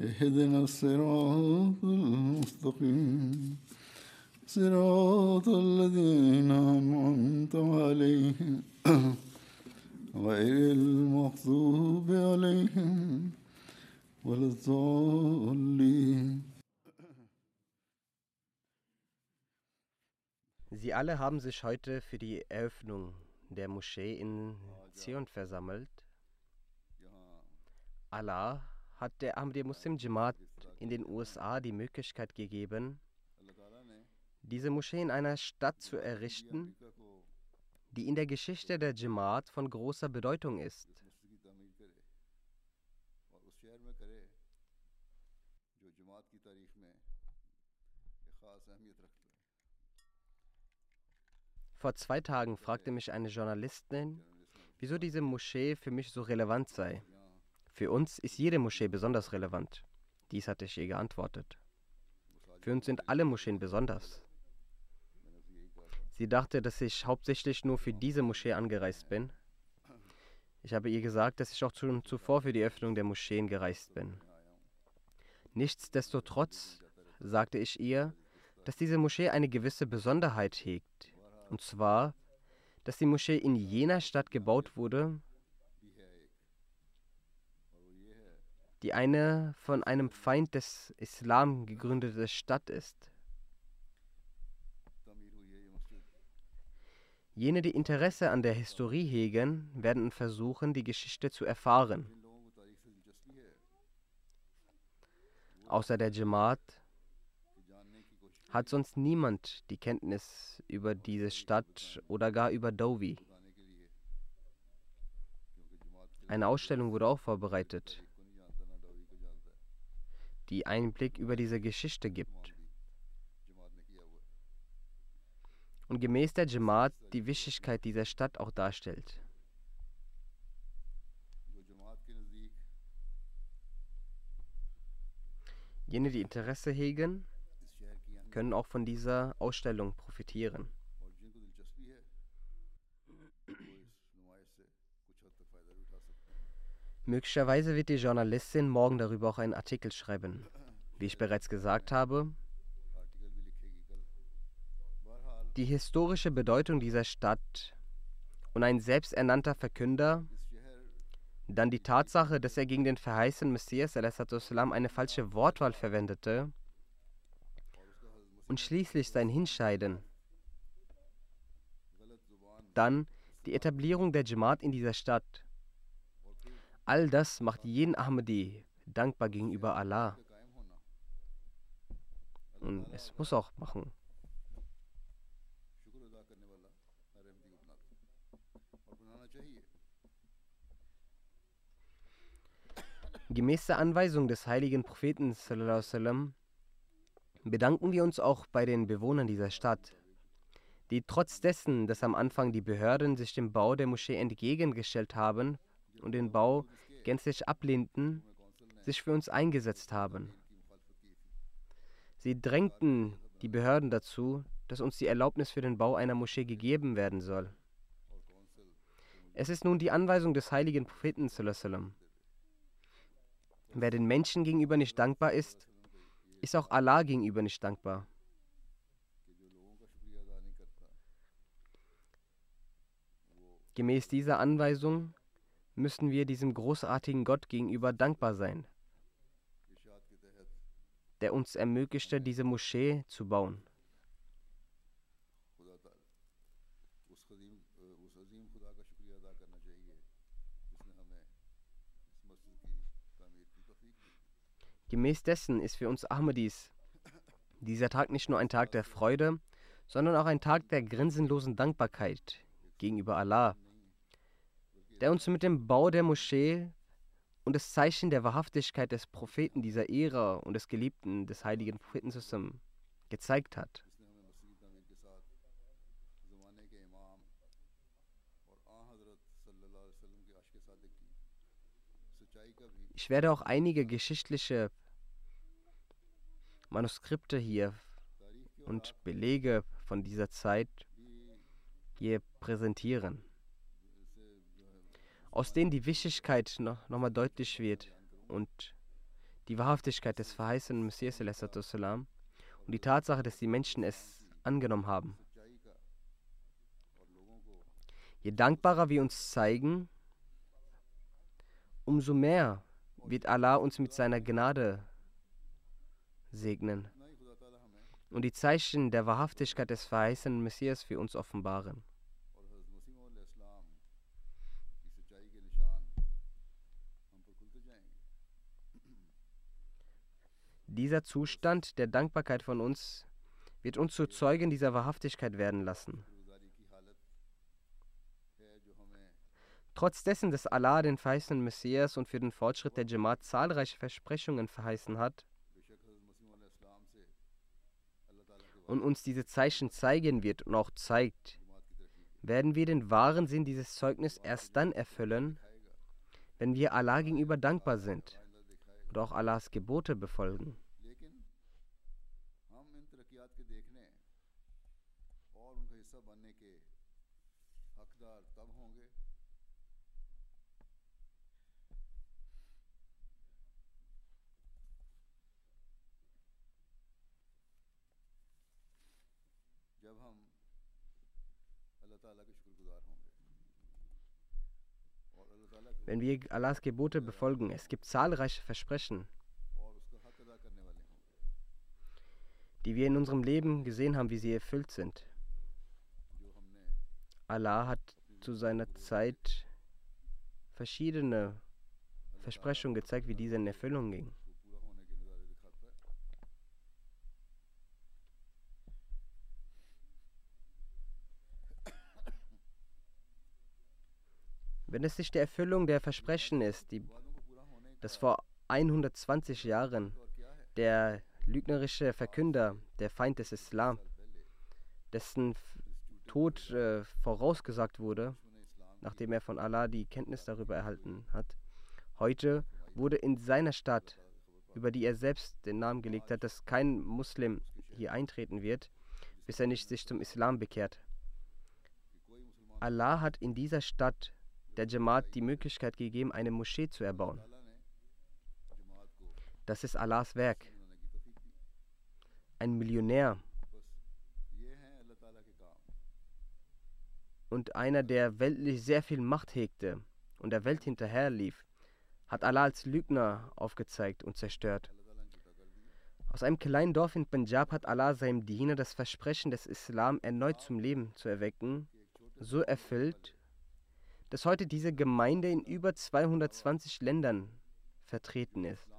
اهدنا الصراط المستقيم صراط الذين أنعمت عليهم غير المغضوب عليهم ولا الضالين Sie alle haben sich heute für die Eröffnung der Moschee in Zion versammelt. Allah hat der Ahmadiyya Muslim Jamaat in den USA die Möglichkeit gegeben, diese Moschee in einer Stadt zu errichten, die in der Geschichte der Jamaat von großer Bedeutung ist. Vor zwei Tagen fragte mich eine Journalistin, wieso diese Moschee für mich so relevant sei. Für uns ist jede Moschee besonders relevant. Dies hatte ich ihr geantwortet. Für uns sind alle Moscheen besonders. Sie dachte, dass ich hauptsächlich nur für diese Moschee angereist bin. Ich habe ihr gesagt, dass ich auch schon zuvor für die Öffnung der Moscheen gereist bin. Nichtsdestotrotz sagte ich ihr, dass diese Moschee eine gewisse Besonderheit hegt. Und zwar, dass die Moschee in jener Stadt gebaut wurde, die eine von einem Feind des Islam gegründete Stadt ist. Jene, die Interesse an der Historie hegen, werden versuchen, die Geschichte zu erfahren. Außer der Jamaat hat sonst niemand die Kenntnis über diese Stadt oder gar über Dovi. Eine Ausstellung wurde auch vorbereitet, die Einblick über diese Geschichte gibt. Und gemäß der Jamaat die Wichtigkeit dieser Stadt auch darstellt. Jene, die Interesse hegen, können auch von dieser Ausstellung profitieren. Möglicherweise wird die Journalistin morgen darüber auch einen Artikel schreiben. Wie ich bereits gesagt habe, die historische Bedeutung dieser Stadt und ein selbsternannter Verkünder, dann die Tatsache, dass er gegen den verheißenen Messias eine falsche Wortwahl verwendete, und schließlich sein Hinscheiden. Dann die Etablierung der Jamaat in dieser Stadt. All das macht jeden Ahmadi dankbar gegenüber Allah. Und es muss auch machen. Gemäß der Anweisung des heiligen Propheten sallam, bedanken wir uns auch bei den Bewohnern dieser Stadt, die trotz dessen, dass am Anfang die Behörden sich dem Bau der Moschee entgegengestellt haben und den Bau gänzlich ablehnten, sich für uns eingesetzt haben. Sie drängten die Behörden dazu, dass uns die Erlaubnis für den Bau einer Moschee gegeben werden soll. Es ist nun die Anweisung des heiligen Propheten. Wer den Menschen gegenüber nicht dankbar ist, ist auch Allah gegenüber nicht dankbar. Gemäß dieser Anweisung müssen wir diesem großartigen Gott gegenüber dankbar sein, der uns ermöglichte, diese Moschee zu bauen. Gemäß dessen ist für uns Ahmadis dieser Tag nicht nur ein Tag der Freude, sondern auch ein Tag der grinsenlosen Dankbarkeit gegenüber Allah der uns mit dem Bau der Moschee und das Zeichen der Wahrhaftigkeit des Propheten dieser Ära und des Geliebten des heiligen Propheten zusammen gezeigt hat. Ich werde auch einige geschichtliche Manuskripte hier und Belege von dieser Zeit hier präsentieren aus denen die Wichtigkeit noch, nochmal deutlich wird und die Wahrhaftigkeit des verheißenen Messias und die Tatsache, dass die Menschen es angenommen haben. Je dankbarer wir uns zeigen, umso mehr wird Allah uns mit seiner Gnade segnen und die Zeichen der Wahrhaftigkeit des verheißenen Messias für uns offenbaren. Dieser Zustand der Dankbarkeit von uns wird uns zu Zeugen dieser Wahrhaftigkeit werden lassen. Trotz dessen, dass Allah den verheißenen Messias und für den Fortschritt der Jamaat zahlreiche Versprechungen verheißen hat und uns diese Zeichen zeigen wird und auch zeigt, werden wir den wahren Sinn dieses Zeugnisses erst dann erfüllen, wenn wir Allah gegenüber dankbar sind und auch Allahs Gebote befolgen. Wenn wir Allahs Gebote befolgen, es gibt zahlreiche Versprechen, die wir in unserem Leben gesehen haben, wie sie erfüllt sind. Allah hat zu seiner Zeit verschiedene Versprechungen gezeigt, wie diese in Erfüllung gingen. Wenn es nicht die Erfüllung der Versprechen ist, die, das vor 120 Jahren der lügnerische Verkünder, der Feind des Islam, dessen Tod äh, vorausgesagt wurde, nachdem er von Allah die Kenntnis darüber erhalten hat. Heute wurde in seiner Stadt, über die er selbst den Namen gelegt hat, dass kein Muslim hier eintreten wird, bis er nicht sich zum Islam bekehrt. Allah hat in dieser Stadt der Jamaat die Möglichkeit gegeben, eine Moschee zu erbauen. Das ist Allahs Werk. Ein Millionär und einer, der weltlich sehr viel Macht hegte und der Welt hinterherlief, hat Allah als Lügner aufgezeigt und zerstört. Aus einem kleinen Dorf in Punjab hat Allah seinem Diener das Versprechen des Islam erneut zum Leben zu erwecken, so erfüllt, dass heute diese Gemeinde in über 220 Ländern vertreten ist.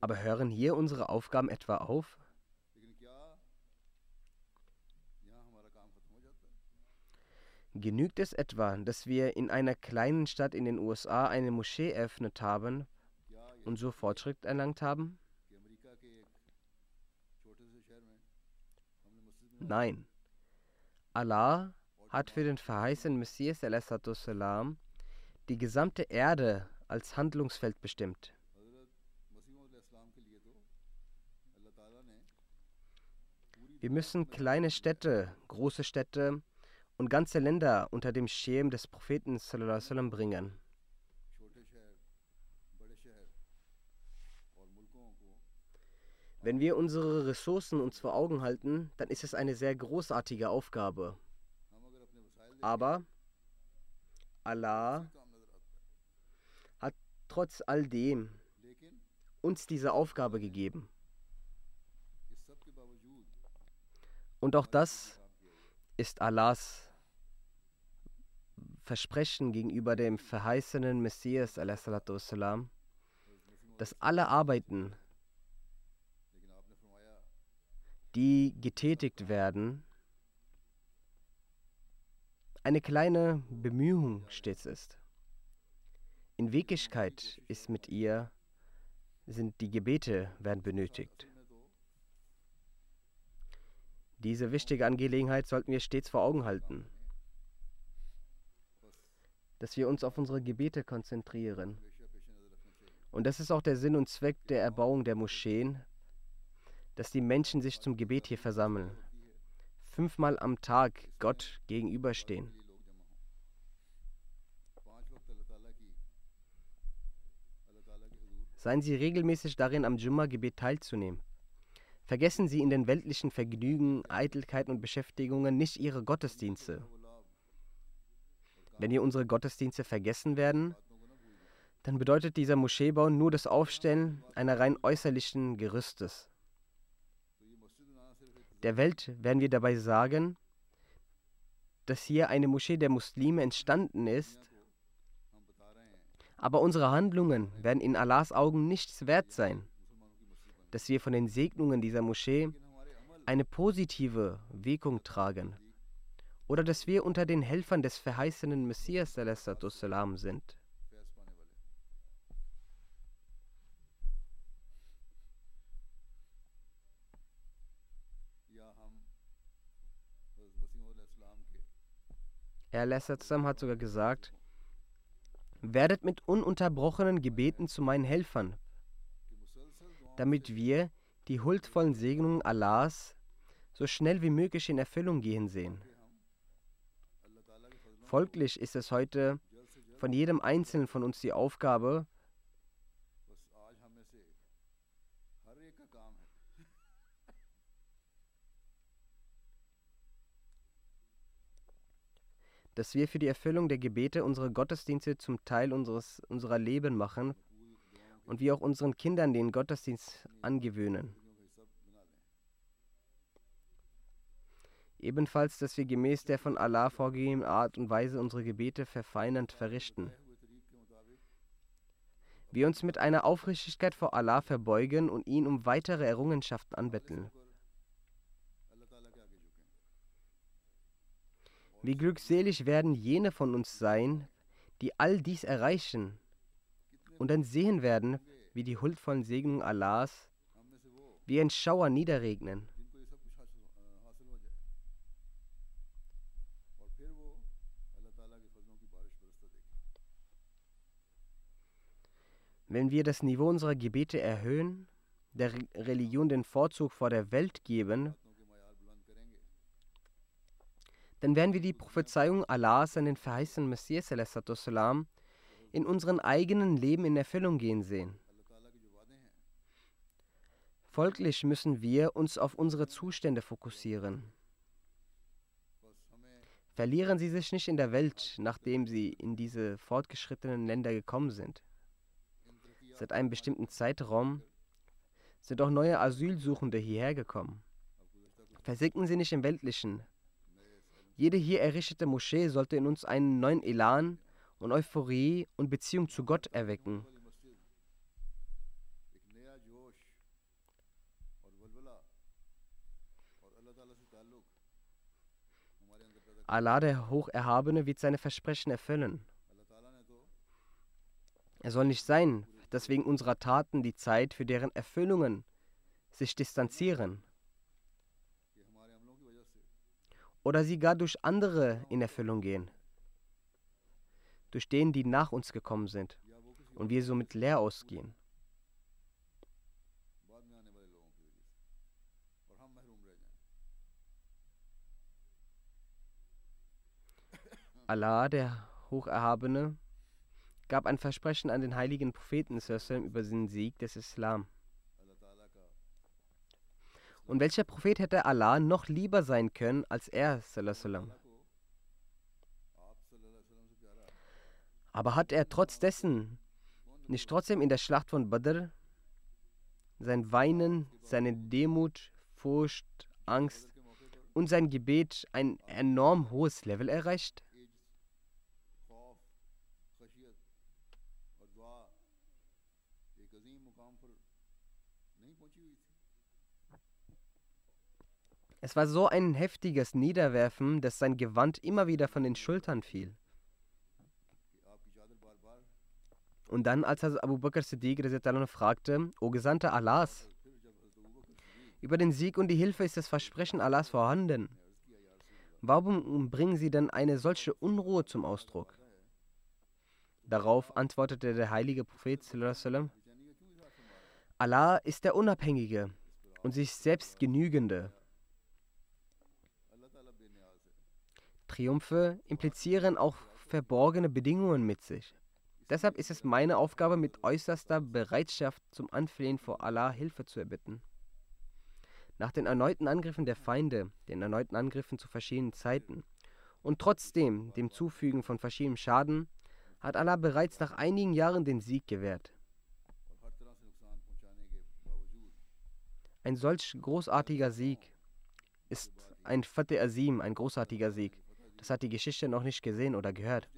Aber hören hier unsere Aufgaben etwa auf? Genügt es etwa, dass wir in einer kleinen Stadt in den USA eine Moschee eröffnet haben, und so Fortschritt erlangt haben? Nein. Allah hat für den verheißenen Messias die gesamte Erde als Handlungsfeld bestimmt. Wir müssen kleine Städte, große Städte und ganze Länder unter dem Schirm des Propheten bringen. Wenn wir unsere Ressourcen uns vor Augen halten, dann ist es eine sehr großartige Aufgabe. Aber Allah hat trotz all dem uns diese Aufgabe gegeben. Und auch das ist Allahs Versprechen gegenüber dem verheißenen Messias, dass alle Arbeiten die getätigt werden, eine kleine Bemühung stets ist. In Wirklichkeit ist mit ihr sind die Gebete werden benötigt. Diese wichtige Angelegenheit sollten wir stets vor Augen halten, dass wir uns auf unsere Gebete konzentrieren. Und das ist auch der Sinn und Zweck der Erbauung der Moscheen, dass die Menschen sich zum Gebet hier versammeln, fünfmal am Tag Gott gegenüberstehen. Seien Sie regelmäßig darin, am Jumma-Gebet teilzunehmen. Vergessen Sie in den weltlichen Vergnügen, Eitelkeiten und Beschäftigungen nicht Ihre Gottesdienste. Wenn hier unsere Gottesdienste vergessen werden, dann bedeutet dieser Moscheebau nur das Aufstellen einer rein äußerlichen Gerüstes der Welt werden wir dabei sagen, dass hier eine Moschee der Muslime entstanden ist, aber unsere Handlungen werden in Allahs Augen nichts wert sein, dass wir von den Segnungen dieser Moschee eine positive Wirkung tragen oder dass wir unter den Helfern des verheißenen Messias sind. Herr hat sogar gesagt, werdet mit ununterbrochenen Gebeten zu meinen Helfern, damit wir die huldvollen Segnungen Allahs so schnell wie möglich in Erfüllung gehen sehen. Folglich ist es heute von jedem Einzelnen von uns die Aufgabe, dass wir für die Erfüllung der Gebete unsere Gottesdienste zum Teil unseres, unserer Leben machen und wir auch unseren Kindern den Gottesdienst angewöhnen. Ebenfalls, dass wir gemäß der von Allah vorgegebenen Art und Weise unsere Gebete verfeinernd verrichten. Wir uns mit einer Aufrichtigkeit vor Allah verbeugen und ihn um weitere Errungenschaften anbetteln. Wie glückselig werden jene von uns sein, die all dies erreichen und dann sehen werden, wie die huldvollen Segnungen Allahs wie ein Schauer niederregnen. Wenn wir das Niveau unserer Gebete erhöhen, der Religion den Vorzug vor der Welt geben, dann werden wir die Prophezeiung Allahs an den verheißenen Messias in unserem eigenen Leben in Erfüllung gehen sehen. Folglich müssen wir uns auf unsere Zustände fokussieren. Verlieren Sie sich nicht in der Welt, nachdem Sie in diese fortgeschrittenen Länder gekommen sind. Seit einem bestimmten Zeitraum sind auch neue Asylsuchende hierher gekommen. Versinken Sie nicht im Weltlichen, jede hier errichtete Moschee sollte in uns einen neuen Elan und Euphorie und Beziehung zu Gott erwecken. Allah, der Hocherhabene, wird seine Versprechen erfüllen. Es soll nicht sein, dass wegen unserer Taten die Zeit für deren Erfüllungen sich distanzieren. oder sie gar durch andere in Erfüllung gehen, durch denen, die nach uns gekommen sind und wir somit leer ausgehen. Allah, der Hocherhabene, gab ein Versprechen an den heiligen Propheten über den Sieg des Islam. Und welcher Prophet hätte Allah noch lieber sein können als er? Salassalam. Aber hat er trotz dessen nicht trotzdem in der Schlacht von Badr sein Weinen, seine Demut, Furcht, Angst und sein Gebet ein enorm hohes Level erreicht? Es war so ein heftiges Niederwerfen, dass sein Gewand immer wieder von den Schultern fiel. Und dann, als er Abu Bakr Siddiq fragte, O Gesandter Allahs, über den Sieg und die Hilfe ist das Versprechen Allahs vorhanden. Warum bringen Sie denn eine solche Unruhe zum Ausdruck? Darauf antwortete der heilige Prophet, Allah ist der Unabhängige und sich selbst Genügende. Triumphe implizieren auch verborgene Bedingungen mit sich. Deshalb ist es meine Aufgabe, mit äußerster Bereitschaft zum Anflehen vor Allah Hilfe zu erbitten. Nach den erneuten Angriffen der Feinde, den erneuten Angriffen zu verschiedenen Zeiten und trotzdem dem Zufügen von verschiedenen Schaden, hat Allah bereits nach einigen Jahren den Sieg gewährt. Ein solch großartiger Sieg ist ein Fateh Azim, ein großartiger Sieg. Das hat die Geschichte noch nicht gesehen oder gehört.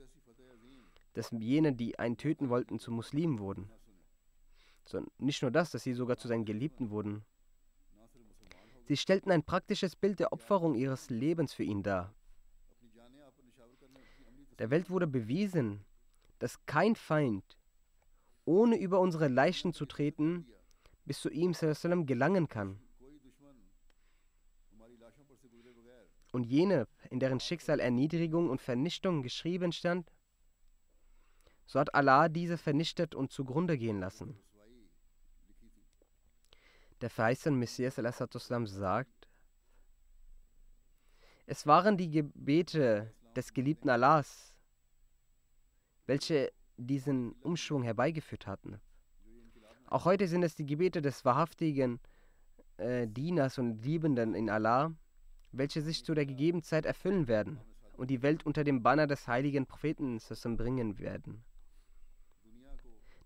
Dass jene, die einen töten wollten, zu Muslimen wurden. Sondern nicht nur das, dass sie sogar zu seinen Geliebten wurden. Sie stellten ein praktisches Bild der Opferung ihres Lebens für ihn dar. Der Welt wurde bewiesen, dass kein Feind, ohne über unsere Leichen zu treten, bis zu ihm gelangen kann. und jene, in deren Schicksal Erniedrigung und Vernichtung geschrieben stand, so hat Allah diese vernichtet und zugrunde gehen lassen. Der verheißene Messias al-Assatuslam sagt, es waren die Gebete des geliebten Allahs, welche diesen Umschwung herbeigeführt hatten. Auch heute sind es die Gebete des wahrhaftigen äh, Dieners und Liebenden in Allah, welche sich zu der gegebenen Zeit erfüllen werden und die Welt unter dem Banner des heiligen Propheten bringen werden.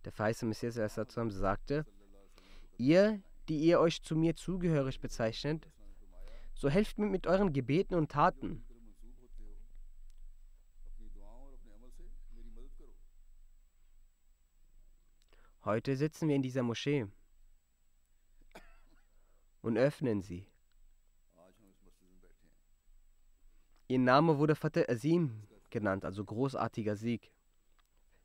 Der feiste Messias sagte, ihr, die ihr euch zu mir zugehörig bezeichnet, so helft mir mit euren Gebeten und Taten. Heute sitzen wir in dieser Moschee und öffnen sie. Ihr Name wurde Fateh Azim genannt, also großartiger Sieg.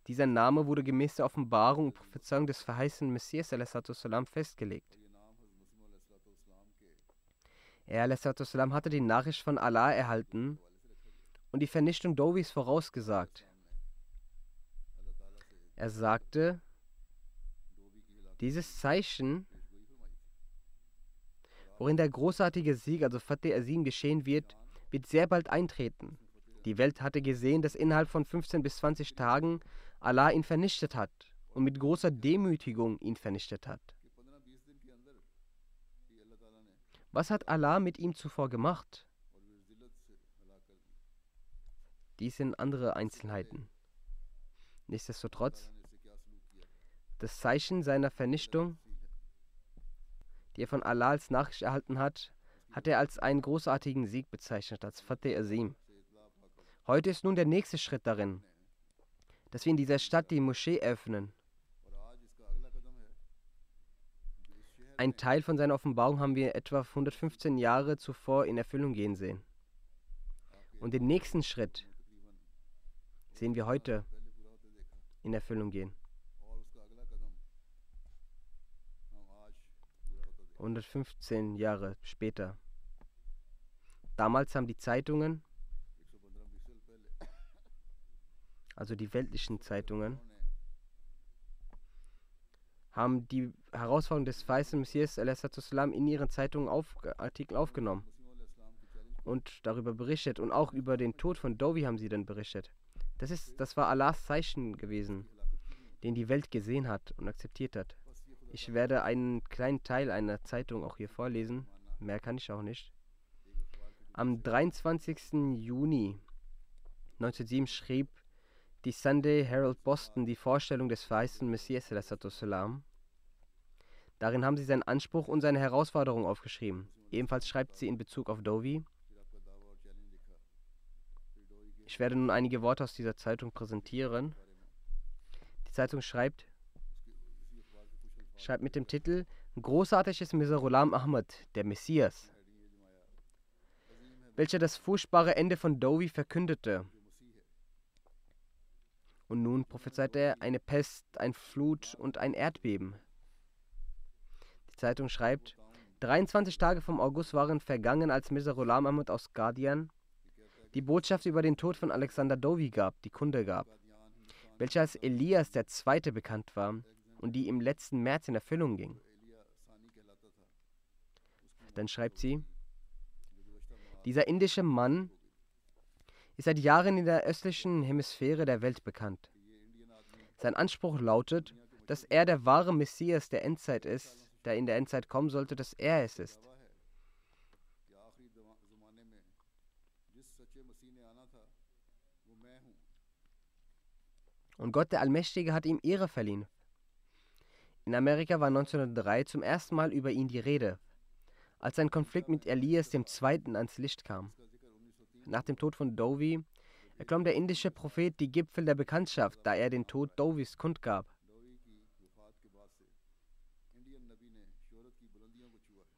Dieser Name wurde gemäß der Offenbarung und Prophezeiung des verheißenen Messias festgelegt. Er hatte die Nachricht von Allah erhalten und die Vernichtung Dovis vorausgesagt. Er sagte, dieses Zeichen, worin der großartige Sieg, also Fateh Azim, geschehen wird, wird sehr bald eintreten. Die Welt hatte gesehen, dass innerhalb von 15 bis 20 Tagen Allah ihn vernichtet hat und mit großer Demütigung ihn vernichtet hat. Was hat Allah mit ihm zuvor gemacht? Dies sind andere Einzelheiten. Nichtsdestotrotz, das Zeichen seiner Vernichtung, die er von Allah als Nachricht erhalten hat, hat er als einen großartigen Sieg bezeichnet, als Fateh Azim. Heute ist nun der nächste Schritt darin, dass wir in dieser Stadt die Moschee öffnen. Ein Teil von seiner Offenbarung haben wir etwa 115 Jahre zuvor in Erfüllung gehen sehen. Und den nächsten Schritt sehen wir heute in Erfüllung gehen. 115 Jahre später. Damals haben die Zeitungen, also die weltlichen Zeitungen, haben die Herausforderung des weißen Messias salam in ihren Zeitungen auf, Artikel aufgenommen und darüber berichtet und auch über den Tod von Dovi haben sie dann berichtet. Das ist das war Allahs Zeichen gewesen, den die Welt gesehen hat und akzeptiert hat. Ich werde einen kleinen Teil einer Zeitung auch hier vorlesen, mehr kann ich auch nicht. Am 23. Juni 1907 schrieb die Sunday Herald Boston die Vorstellung des verheißenen Messias. Darin haben sie seinen Anspruch und seine Herausforderung aufgeschrieben. Ebenfalls schreibt sie in Bezug auf Dovi. Ich werde nun einige Worte aus dieser Zeitung präsentieren. Die Zeitung schreibt, schreibt mit dem Titel Großartiges Miserulam Ahmad, der Messias, welcher das furchtbare Ende von Dovi verkündete. Und nun prophezeite er eine Pest, ein Flut und ein Erdbeben. Die Zeitung schreibt, 23 Tage vom August waren vergangen, als Miserulam Ahmad aus Guardian die Botschaft über den Tod von Alexander Dovi gab, die Kunde gab, welcher als Elias der Zweite bekannt war und die im letzten März in Erfüllung ging. Dann schreibt sie, dieser indische Mann ist seit Jahren in der östlichen Hemisphäre der Welt bekannt. Sein Anspruch lautet, dass er der wahre Messias der Endzeit ist, der in der Endzeit kommen sollte, dass er es ist. Und Gott der Allmächtige hat ihm Ehre verliehen. In Amerika war 1903 zum ersten Mal über ihn die Rede, als ein Konflikt mit Elias II. ans Licht kam. Nach dem Tod von Dovi erklomm der indische Prophet die Gipfel der Bekanntschaft, da er den Tod Dovis kundgab.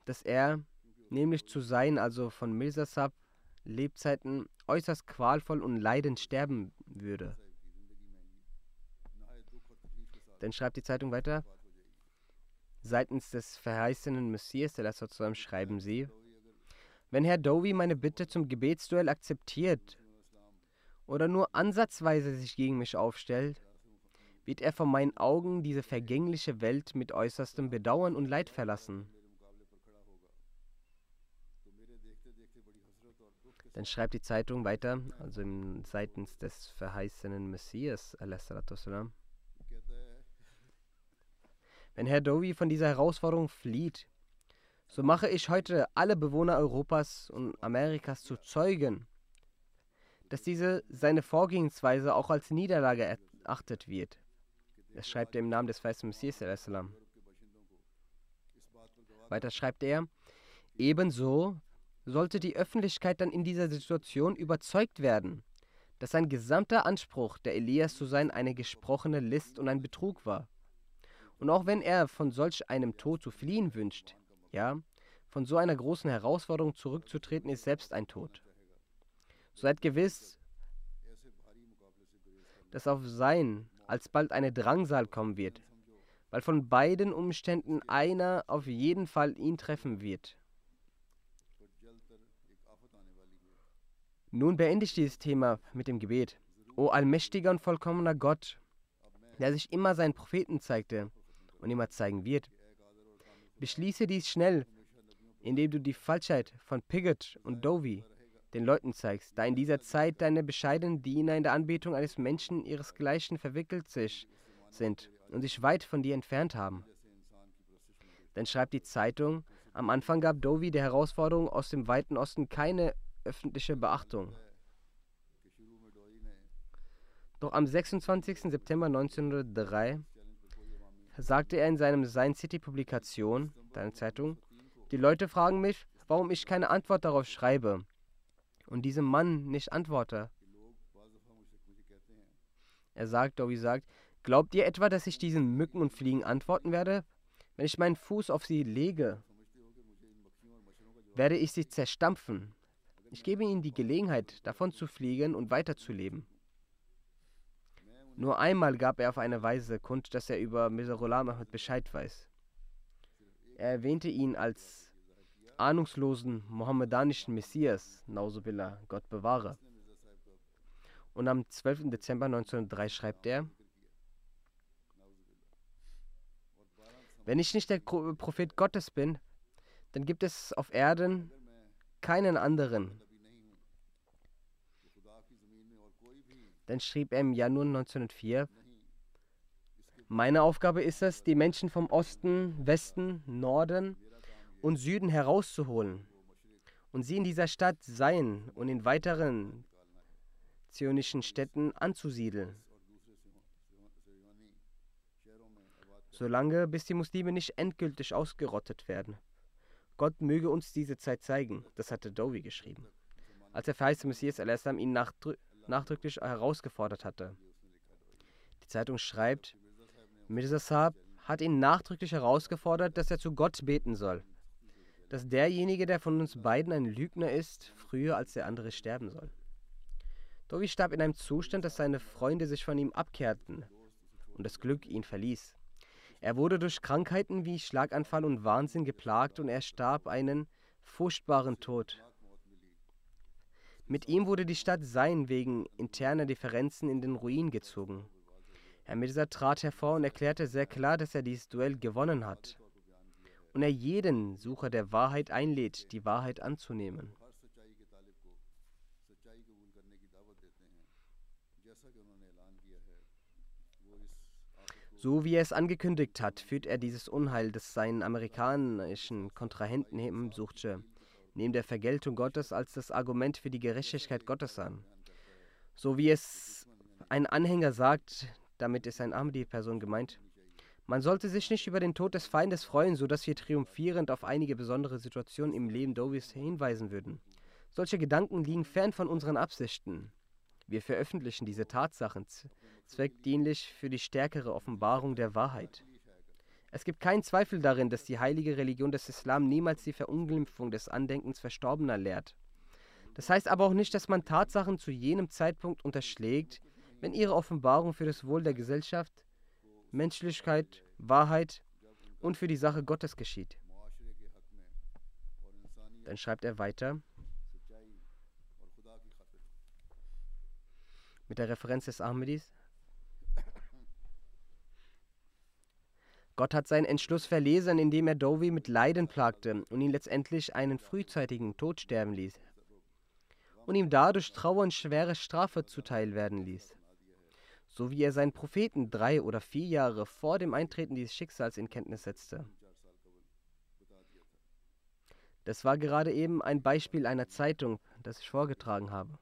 Dass er, nämlich zu sein, also von Mirsasab, Lebzeiten äußerst qualvoll und leidend sterben würde. Dann schreibt die Zeitung weiter, seitens des verheißenen Messias, der schreiben sie, wenn Herr Dovi meine Bitte zum Gebetsduell akzeptiert oder nur ansatzweise sich gegen mich aufstellt, wird er vor meinen Augen diese vergängliche Welt mit äußerstem Bedauern und Leid verlassen. Dann schreibt die Zeitung weiter, also seitens des verheißenen Messias, wenn Herr Dovi von dieser Herausforderung flieht, so mache ich heute alle Bewohner Europas und Amerikas zu Zeugen, dass diese seine Vorgehensweise auch als Niederlage erachtet wird. Das schreibt er im Namen des weißen Messias. Weiter schreibt er, ebenso sollte die Öffentlichkeit dann in dieser Situation überzeugt werden, dass sein gesamter Anspruch, der Elias zu sein, eine gesprochene List und ein Betrug war. Und auch wenn er von solch einem Tod zu fliehen wünscht, ja, von so einer großen Herausforderung zurückzutreten, ist selbst ein Tod. So seid gewiss, dass auf sein alsbald eine Drangsal kommen wird, weil von beiden Umständen einer auf jeden Fall ihn treffen wird. Nun beende ich dieses Thema mit dem Gebet. O allmächtiger und vollkommener Gott, der sich immer seinen Propheten zeigte und immer zeigen wird. Beschließe dies schnell, indem du die Falschheit von Piggott und Dovi den Leuten zeigst, da in dieser Zeit deine bescheidenen Diener in der Anbetung eines Menschen ihresgleichen verwickelt sich sind und sich weit von dir entfernt haben. Dann schreibt die Zeitung, am Anfang gab Dovi der Herausforderung aus dem weiten Osten keine öffentliche Beachtung. Doch am 26. September 1903 sagte er in seinem Sein City Publikation, deine Zeitung, die Leute fragen mich, warum ich keine Antwort darauf schreibe und diesem Mann nicht antworte. Er sagt, Dowie sagt, glaubt ihr etwa, dass ich diesen Mücken und Fliegen antworten werde? Wenn ich meinen Fuß auf sie lege, werde ich sie zerstampfen. Ich gebe ihnen die Gelegenheit, davon zu fliegen und weiterzuleben. Nur einmal gab er auf eine Weise kund, dass er über Miserolam Ahmed Bescheid weiß. Er erwähnte ihn als ahnungslosen mohammedanischen Messias, Nauzubillah, Gott bewahre. Und am 12. Dezember 1903 schreibt er, Wenn ich nicht der Prophet Gottes bin, dann gibt es auf Erden keinen anderen. Dann schrieb er im Januar 1904, meine Aufgabe ist es, die Menschen vom Osten, Westen, Norden und Süden herauszuholen und sie in dieser Stadt sein und in weiteren zionischen Städten anzusiedeln. Solange bis die Muslime nicht endgültig ausgerottet werden. Gott möge uns diese Zeit zeigen, das hatte Dowie geschrieben. Als der verheißte Messias al-Islam ihn nachdrü nachdrücklich herausgefordert hatte. Die Zeitung schreibt, Mirza Saab hat ihn nachdrücklich herausgefordert, dass er zu Gott beten soll, dass derjenige, der von uns beiden ein Lügner ist, früher als der andere sterben soll. Dovi starb in einem Zustand, dass seine Freunde sich von ihm abkehrten und das Glück ihn verließ. Er wurde durch Krankheiten wie Schlaganfall und Wahnsinn geplagt und er starb einen furchtbaren Tod. Mit ihm wurde die Stadt Sein wegen interner Differenzen in den Ruin gezogen. Herr Mirza trat hervor und erklärte sehr klar, dass er dieses Duell gewonnen hat und er jeden Sucher der Wahrheit einlädt, die Wahrheit anzunehmen. So wie er es angekündigt hat, führt er dieses Unheil, das seinen amerikanischen Kontrahenten heben neben der Vergeltung Gottes als das Argument für die Gerechtigkeit Gottes an. So wie es ein Anhänger sagt, damit ist ein Ahmadi-Person gemeint, man sollte sich nicht über den Tod des Feindes freuen, sodass wir triumphierend auf einige besondere Situationen im Leben Dovis hinweisen würden. Solche Gedanken liegen fern von unseren Absichten. Wir veröffentlichen diese Tatsachen zweckdienlich für die stärkere Offenbarung der Wahrheit. Es gibt keinen Zweifel darin, dass die heilige Religion des Islam niemals die Verunglimpfung des Andenkens Verstorbener lehrt. Das heißt aber auch nicht, dass man Tatsachen zu jenem Zeitpunkt unterschlägt, wenn ihre Offenbarung für das Wohl der Gesellschaft, Menschlichkeit, Wahrheit und für die Sache Gottes geschieht. Dann schreibt er weiter mit der Referenz des Ahmedis. Gott hat seinen Entschluss verlesen, indem er Dovi mit Leiden plagte und ihn letztendlich einen frühzeitigen Tod sterben ließ und ihm dadurch Trauer und schwere Strafe zuteil werden ließ. So wie er seinen Propheten drei oder vier Jahre vor dem Eintreten dieses Schicksals in Kenntnis setzte. Das war gerade eben ein Beispiel einer Zeitung, das ich vorgetragen habe.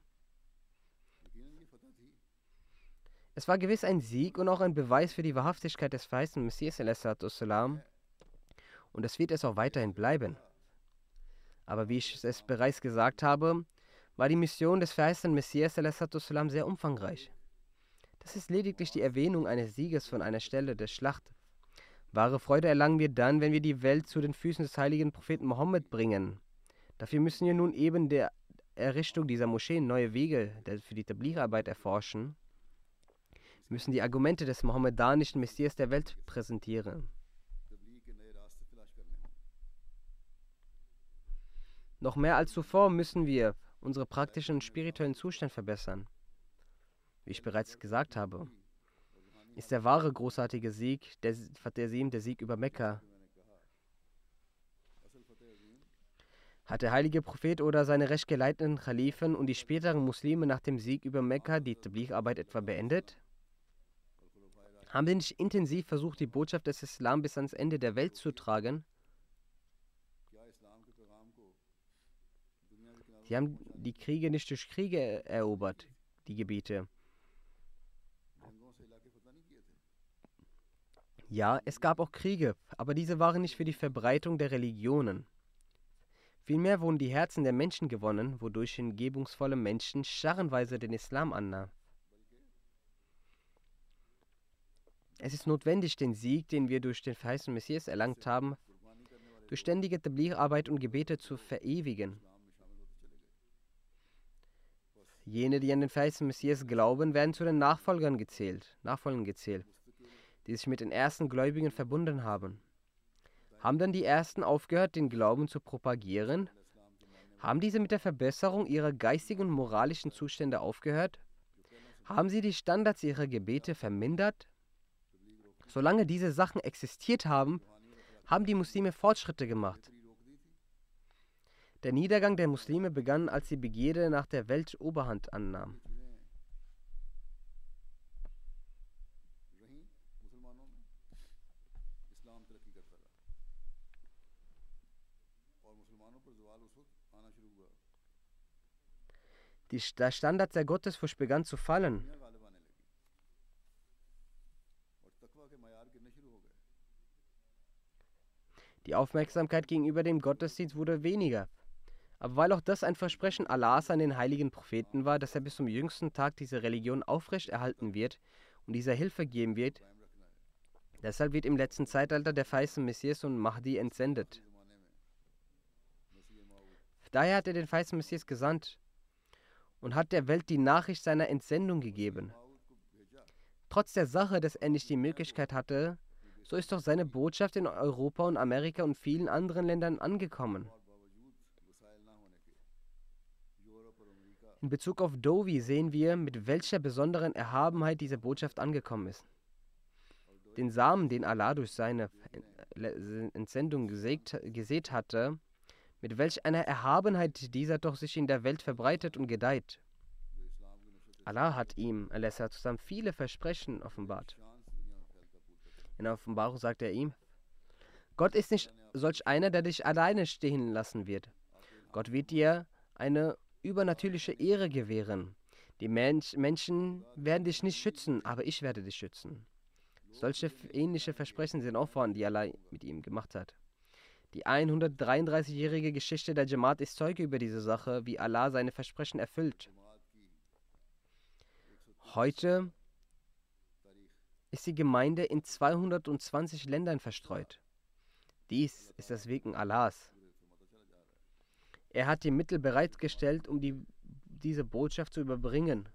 Es war gewiss ein Sieg und auch ein Beweis für die Wahrhaftigkeit des verheißenen Messias und das wird es auch weiterhin bleiben. Aber wie ich es bereits gesagt habe, war die Mission des verheißenen Messias sehr umfangreich. Das ist lediglich die Erwähnung eines Sieges von einer Stelle der Schlacht. Wahre Freude erlangen wir dann, wenn wir die Welt zu den Füßen des heiligen Propheten Mohammed bringen. Dafür müssen wir nun eben der Errichtung dieser Moscheen neue Wege für die Tablierarbeit erforschen müssen die Argumente des mohammedanischen Messias der Welt präsentieren. Noch mehr als zuvor müssen wir unsere praktischen und spirituellen Zustand verbessern. Wie ich bereits gesagt habe, ist der wahre großartige Sieg, der Fateh der Sieg über Mekka. Hat der heilige Prophet oder seine recht geleiteten Khalifen und die späteren Muslime nach dem Sieg über Mekka die Tabligh-Arbeit etwa beendet? Haben sie nicht intensiv versucht, die Botschaft des Islam bis ans Ende der Welt zu tragen? Sie haben die Kriege nicht durch Kriege erobert, die Gebiete. Ja, es gab auch Kriege, aber diese waren nicht für die Verbreitung der Religionen. Vielmehr wurden die Herzen der Menschen gewonnen, wodurch hingebungsvolle Menschen scharrenweise den Islam annahmen. Es ist notwendig, den Sieg, den wir durch den verheißenen Messias erlangt haben, durch ständige Tablierarbeit und Gebete zu verewigen. Jene, die an den verheißenen Messias glauben, werden zu den Nachfolgern gezählt, Nachfolgern gezählt, die sich mit den ersten Gläubigen verbunden haben. Haben dann die Ersten aufgehört, den Glauben zu propagieren? Haben diese mit der Verbesserung ihrer geistigen und moralischen Zustände aufgehört? Haben sie die Standards ihrer Gebete vermindert? Solange diese Sachen existiert haben, haben die Muslime Fortschritte gemacht. Der Niedergang der Muslime begann, als die Begierde nach der Welt Oberhand annahm. Die, der Standard der Gottesfurcht begann zu fallen. Die Aufmerksamkeit gegenüber dem Gottesdienst wurde weniger. Aber weil auch das ein Versprechen Allahs an den heiligen Propheten war, dass er bis zum jüngsten Tag diese Religion aufrechterhalten wird und dieser Hilfe geben wird, deshalb wird im letzten Zeitalter der verheißene Messias und Mahdi entsendet. Daher hat er den verheißenen Messias gesandt und hat der Welt die Nachricht seiner Entsendung gegeben. Trotz der Sache, dass er nicht die Möglichkeit hatte, so ist doch seine Botschaft in Europa und Amerika und vielen anderen Ländern angekommen. In Bezug auf Dovi sehen wir, mit welcher besonderen Erhabenheit diese Botschaft angekommen ist. Den Samen, den Allah durch seine Entsendung gesät hatte, mit welch einer Erhabenheit dieser doch sich in der Welt verbreitet und gedeiht. Allah hat ihm zusammen viele Versprechen offenbart. In der Offenbarung sagt er ihm, Gott ist nicht solch einer, der dich alleine stehen lassen wird. Gott wird dir eine übernatürliche Ehre gewähren. Die Mensch, Menschen werden dich nicht schützen, aber ich werde dich schützen. Solche ähnliche Versprechen sind auch vorhanden, die Allah mit ihm gemacht hat. Die 133-jährige Geschichte der Jamaat ist Zeuge über diese Sache, wie Allah seine Versprechen erfüllt. Heute ist die Gemeinde in 220 Ländern verstreut. Dies ist das Wirken Allahs. Er hat die Mittel bereitgestellt, um die, diese Botschaft zu überbringen.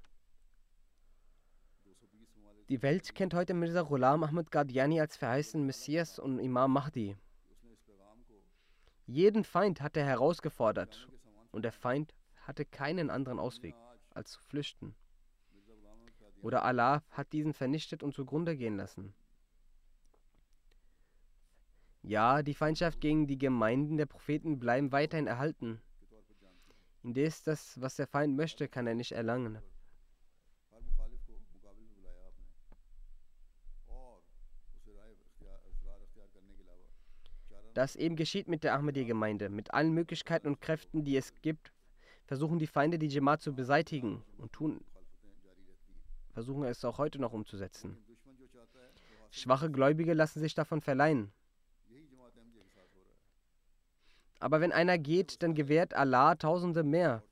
Die Welt kennt heute Mirza Ghulam Ahmad Qadiani als verheißenen Messias und Imam Mahdi. Jeden Feind hat er herausgefordert und der Feind hatte keinen anderen Ausweg, als zu flüchten. Oder Allah hat diesen vernichtet und zugrunde gehen lassen. Ja, die Feindschaft gegen die Gemeinden der Propheten bleiben weiterhin erhalten. Indes das, was der Feind möchte, kann er nicht erlangen. Das eben geschieht mit der Ahmadi-Gemeinde. Mit allen Möglichkeiten und Kräften, die es gibt, versuchen die Feinde die Jamaat zu beseitigen und tun, versuchen es auch heute noch umzusetzen. Schwache Gläubige lassen sich davon verleihen. Aber wenn einer geht, dann gewährt Allah Tausende mehr.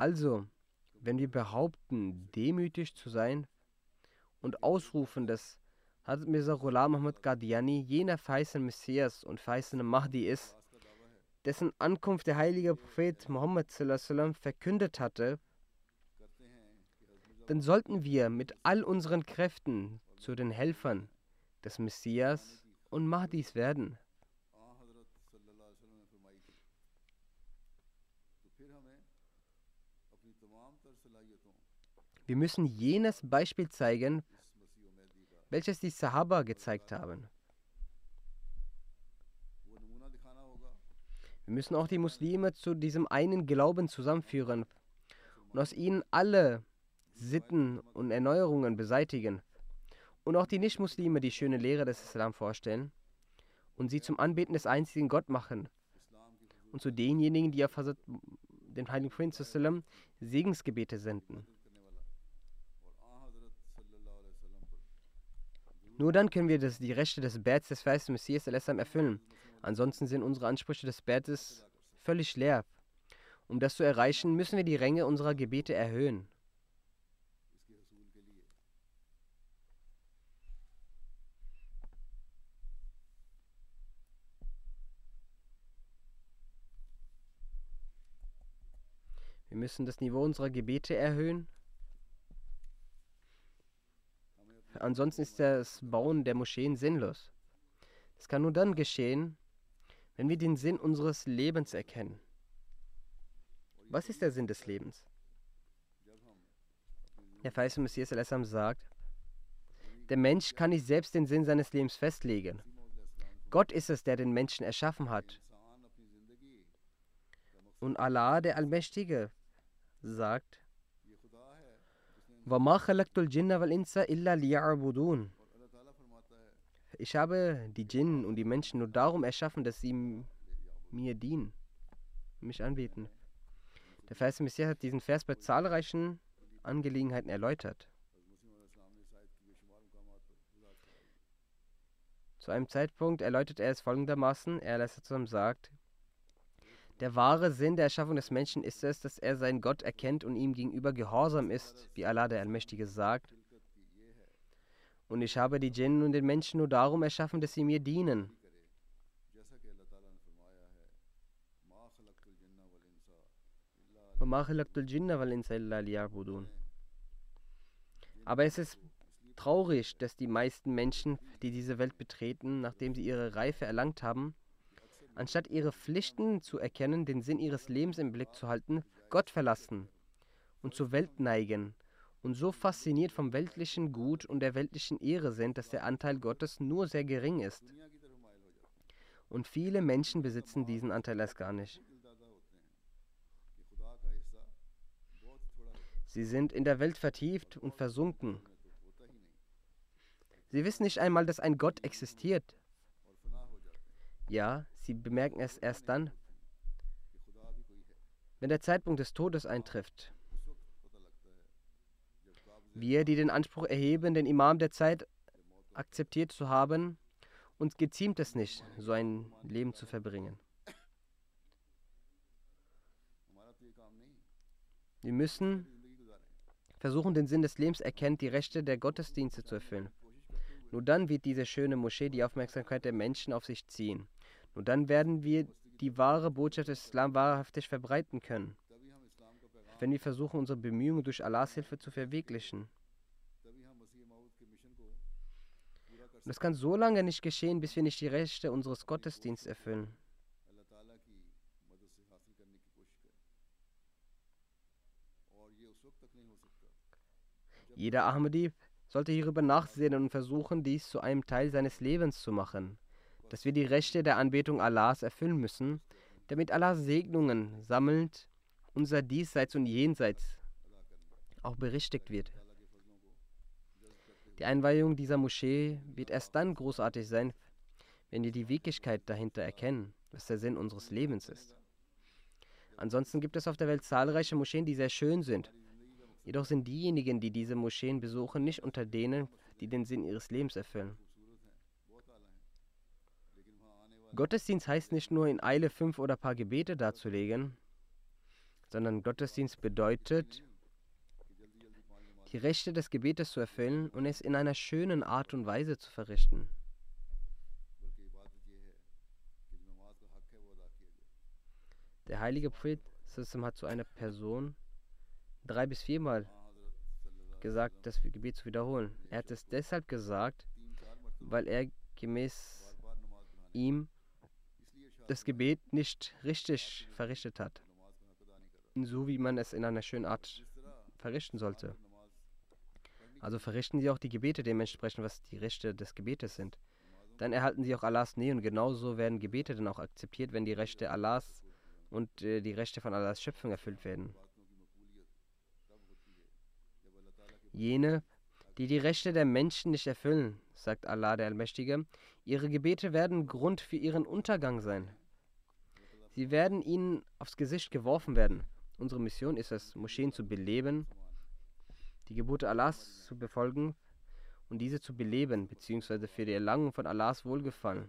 Also, wenn wir behaupten, demütig zu sein und ausrufen, dass Hazrat Mirza Ghulam Muhammad Qadiani jener verheißene Messias und verheißene Mahdi ist, dessen Ankunft der heilige Prophet Muhammad verkündet hatte, dann sollten wir mit all unseren Kräften zu den Helfern des Messias und Mahdis werden. Wir müssen jenes Beispiel zeigen, welches die Sahaba gezeigt haben. Wir müssen auch die Muslime zu diesem einen Glauben zusammenführen und aus ihnen alle Sitten und Erneuerungen beseitigen und auch die Nichtmuslime die schöne Lehre des Islam vorstellen und sie zum Anbeten des einzigen Gott machen und zu denjenigen, die auf den heiligen Prinz Segensgebete senden. Nur dann können wir das, die Rechte des Bats des verheißten Messias erfüllen. Ansonsten sind unsere Ansprüche des Bats völlig leer. Um das zu erreichen, müssen wir die Ränge unserer Gebete erhöhen. Wir müssen das Niveau unserer Gebete erhöhen. Ansonsten ist das Bauen der Moscheen sinnlos. Das kann nur dann geschehen, wenn wir den Sinn unseres Lebens erkennen. Was ist der Sinn des Lebens? Der verheißene Messias sagt, der Mensch kann nicht selbst den Sinn seines Lebens festlegen. Gott ist es, der den Menschen erschaffen hat. Und Allah, der Allmächtige, sagt, Ich habe die Djinn und die Menschen nur darum erschaffen, dass sie mir dienen, mich anbeten. Der Vers Messias hat diesen Vers bei zahlreichen Angelegenheiten erläutert. Zu einem Zeitpunkt erläutert er es folgendermaßen: Er sagt, der wahre Sinn der Erschaffung des Menschen ist es, dass er seinen Gott erkennt und ihm gegenüber gehorsam ist, wie Allah der Allmächtige sagt. Und ich habe die Djinn und den Menschen nur darum erschaffen, dass sie mir dienen. Aber es ist traurig, dass die meisten Menschen, die diese Welt betreten, nachdem sie ihre Reife erlangt haben, anstatt ihre Pflichten zu erkennen, den Sinn ihres Lebens im Blick zu halten, Gott verlassen und zur Welt neigen und so fasziniert vom weltlichen Gut und der weltlichen Ehre sind, dass der Anteil Gottes nur sehr gering ist. Und viele Menschen besitzen diesen Anteil erst gar nicht. Sie sind in der Welt vertieft und versunken. Sie wissen nicht einmal, dass ein Gott existiert. Ja, sie bemerken es erst dann, wenn der Zeitpunkt des Todes eintrifft. Wir, die den Anspruch erheben, den Imam der Zeit akzeptiert zu haben, uns geziemt es nicht, so ein Leben zu verbringen. Wir müssen versuchen, den Sinn des Lebens erkennt, die Rechte der Gottesdienste zu erfüllen. Nur dann wird diese schöne Moschee die Aufmerksamkeit der Menschen auf sich ziehen. Nur dann werden wir die wahre Botschaft des Islam wahrhaftig verbreiten können, wenn wir versuchen, unsere Bemühungen durch Allahs Hilfe zu verwirklichen. Und das kann so lange nicht geschehen, bis wir nicht die Rechte unseres Gottesdienstes erfüllen. Jeder Ahmadi sollte hierüber nachsehen und versuchen, dies zu einem Teil seines Lebens zu machen, dass wir die Rechte der Anbetung Allahs erfüllen müssen, damit Allah Segnungen sammelt, unser Diesseits und Jenseits auch berichtigt wird. Die Einweihung dieser Moschee wird erst dann großartig sein, wenn wir die Wirklichkeit dahinter erkennen, was der Sinn unseres Lebens ist. Ansonsten gibt es auf der Welt zahlreiche Moscheen, die sehr schön sind Jedoch sind diejenigen, die diese Moscheen besuchen, nicht unter denen, die den Sinn ihres Lebens erfüllen. Gottesdienst heißt nicht nur in Eile fünf oder paar Gebete darzulegen, sondern Gottesdienst bedeutet, die Rechte des Gebetes zu erfüllen und es in einer schönen Art und Weise zu verrichten. Der heilige Prophet hat zu einer Person drei bis viermal gesagt, das Gebet zu wiederholen. Er hat es deshalb gesagt, weil er gemäß ihm das Gebet nicht richtig verrichtet hat. So wie man es in einer schönen Art verrichten sollte. Also verrichten sie auch die Gebete dementsprechend, was die Rechte des Gebetes sind. Dann erhalten sie auch Allahs Nähe und genauso werden Gebete dann auch akzeptiert, wenn die Rechte Allahs und äh, die Rechte von Allahs Schöpfung erfüllt werden. Jene, die die Rechte der Menschen nicht erfüllen, sagt Allah der Allmächtige, ihre Gebete werden Grund für ihren Untergang sein. Sie werden ihnen aufs Gesicht geworfen werden. Unsere Mission ist es, Moscheen zu beleben, die Gebote Allahs zu befolgen und diese zu beleben, beziehungsweise für die Erlangung von Allahs Wohlgefallen.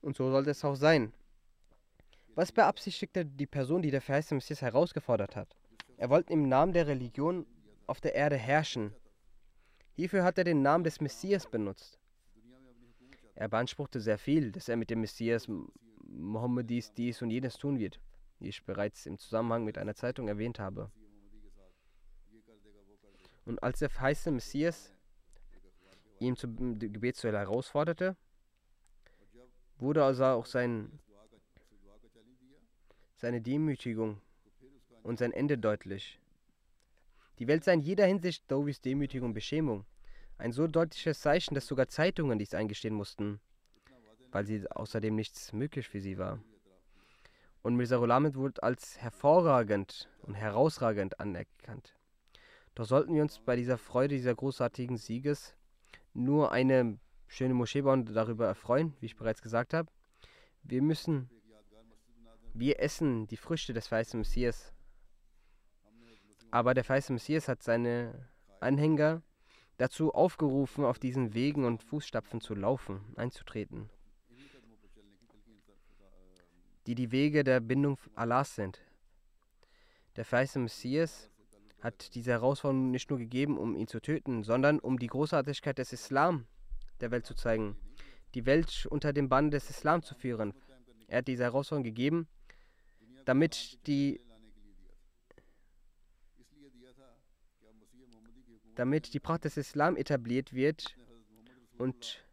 Und so sollte es auch sein. Was beabsichtigte die Person, die der verheißene Messias herausgefordert hat? Er wollte im Namen der Religion auf der Erde herrschen. Hierfür hat er den Namen des Messias benutzt. Er beanspruchte sehr viel, dass er mit dem Messias Mohammedis dies und jenes tun wird, wie ich bereits im Zusammenhang mit einer Zeitung erwähnt habe. Und als der verheißene Messias ihn zum Gebetsduell herausforderte, wurde also auch sein seine Demütigung und sein Ende deutlich. Die Welt sah in jeder Hinsicht Dowys Demütigung und Beschämung. Ein so deutliches Zeichen, dass sogar Zeitungen dies eingestehen mussten, weil sie außerdem nichts möglich für sie war. Und Mirza Ghulamid wurde als hervorragend und herausragend anerkannt. Doch sollten wir uns bei dieser Freude dieser großartigen Sieges nur eine schöne Moschee bauen und darüber erfreuen, wie ich bereits gesagt habe. Wir müssen Wir essen die Früchte des verheißenen Messias. Aber der verheißene Messias hat seine Anhänger dazu aufgerufen, auf diesen Wegen und Fußstapfen zu laufen, einzutreten, die die Wege der Bindung Allahs sind. Der verheißene Messias hat diese Herausforderung nicht nur gegeben, um ihn zu töten, sondern um die Großartigkeit des Islam der Welt zu zeigen, die Welt unter dem Bann des Islam zu führen. Er hat diese Herausforderung gegeben, damit die damit die Pracht des Islam etabliert wird und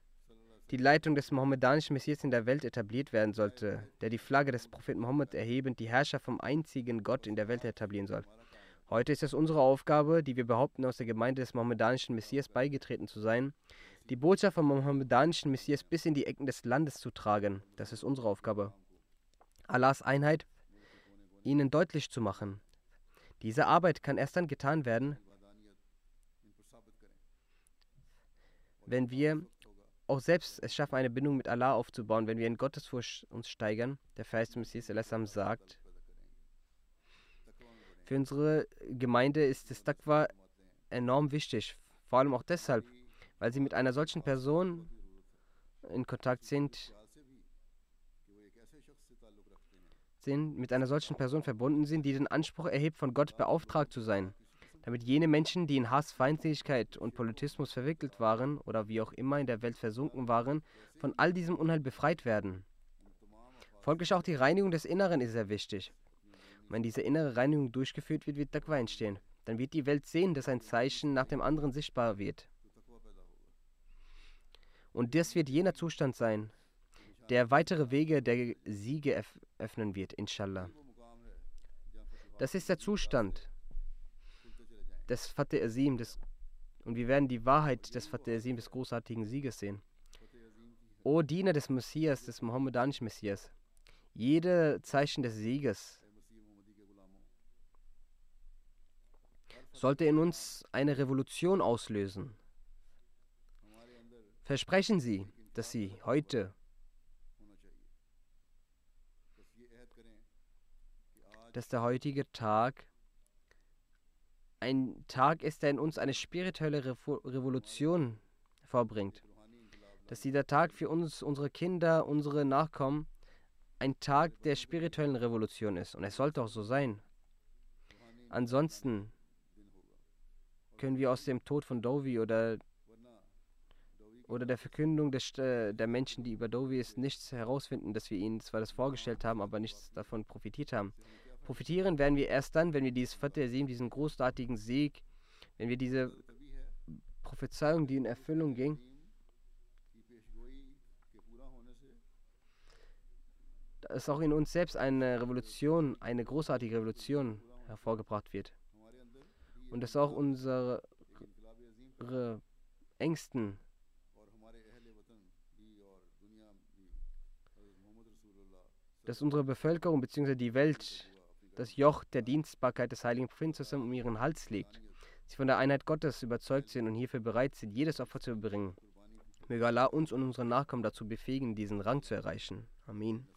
die Leitung des mohammedanischen Messias in der Welt etabliert werden sollte, der die Flagge des Propheten Mohammed erhebend die Herrscher vom einzigen Gott in der Welt etablieren soll. Heute ist es unsere Aufgabe, die wir behaupten, aus der Gemeinde des mohammedanischen Messias beigetreten zu sein, die Botschaft vom mohammedanischen Messias bis in die Ecken des Landes zu tragen. Das ist unsere Aufgabe. Allahs Einheit ihnen deutlich zu machen. Diese Arbeit kann erst dann getan werden, wenn wir auch selbst es schaffen, eine Bindung mit Allah aufzubauen, wenn wir in Gottesfurcht uns steigern. Der Verheißte Messias sagt, für unsere Gemeinde ist das Taqwa enorm wichtig. Vor allem auch deshalb, weil sie mit einer solchen Person in Kontakt sind, sind, mit einer solchen Person verbunden sind, die den Anspruch erhebt, von Gott beauftragt zu sein damit jene Menschen, die in Hass, Feindseligkeit und Politismus verwickelt waren oder wie auch immer in der Welt versunken waren, von all diesem Unheil befreit werden. Folglich auch die Reinigung des Inneren ist sehr wichtig. Und wenn diese innere Reinigung durchgeführt wird, wird Taqwa entstehen. Dann wird die Welt sehen, dass ein Zeichen nach dem anderen sichtbar wird. Und das wird jener Zustand sein, der weitere Wege der Siege öffnen wird, inshallah. Das ist der Zustand, des Fateh Azim, des, und wir werden die Wahrheit des Fateh Azim, des großartigen Sieges sehen. O Diener des Messias, des mohammedanischen Messias, jede Zeichen des Sieges sollte in uns eine Revolution auslösen. Versprechen Sie, dass Sie heute dass der heutige Tag ein Tag ist, der in uns eine spirituelle Revolution vorbringt. Dass dieser Tag für uns, unsere Kinder, unsere Nachkommen, ein Tag der spirituellen Revolution ist. Und es sollte auch so sein. Ansonsten können wir aus dem Tod von Dovi oder, oder der Verkündung des, äh, der Menschen, die über Dovi ist, nichts herausfinden, dass wir ihnen zwar das vorgestellt haben, aber nichts davon profitiert haben. Profitieren werden wir erst dann, wenn wir dieses vierte sehen, diesen großartigen Sieg, wenn wir diese Prophezeiung, die in Erfüllung ging, dass auch in uns selbst eine Revolution, eine großartige Revolution hervorgebracht wird. Und dass auch unsere Ängsten dass unsere Bevölkerung bzw. die Welt das Joch der Dienstbarkeit des heiligen Propheten um ihren Hals legt. Sie von der Einheit Gottes überzeugt sind und hierfür bereit sind, jedes Opfer zu bringen. Möge Allah uns und unsere Nachkommen dazu befähigen, diesen Rang zu erreichen. Amen.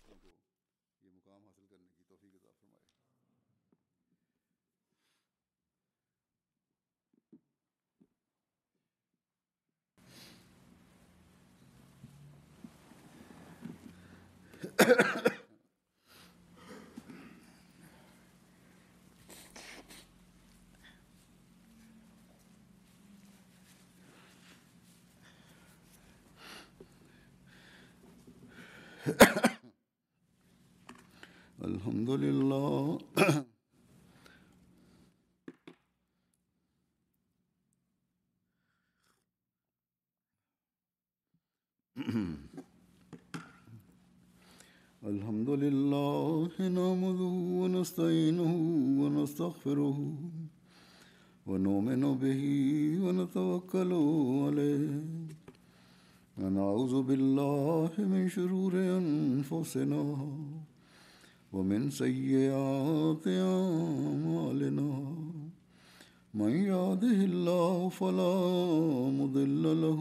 الحمد لله نحمده ونستعينه ونستغفره ونؤمن به ونتوكل عليه ونعوذ بالله من شرور أنفسنا ومن سيئات أعمالنا. من يهده الله فلا مضل له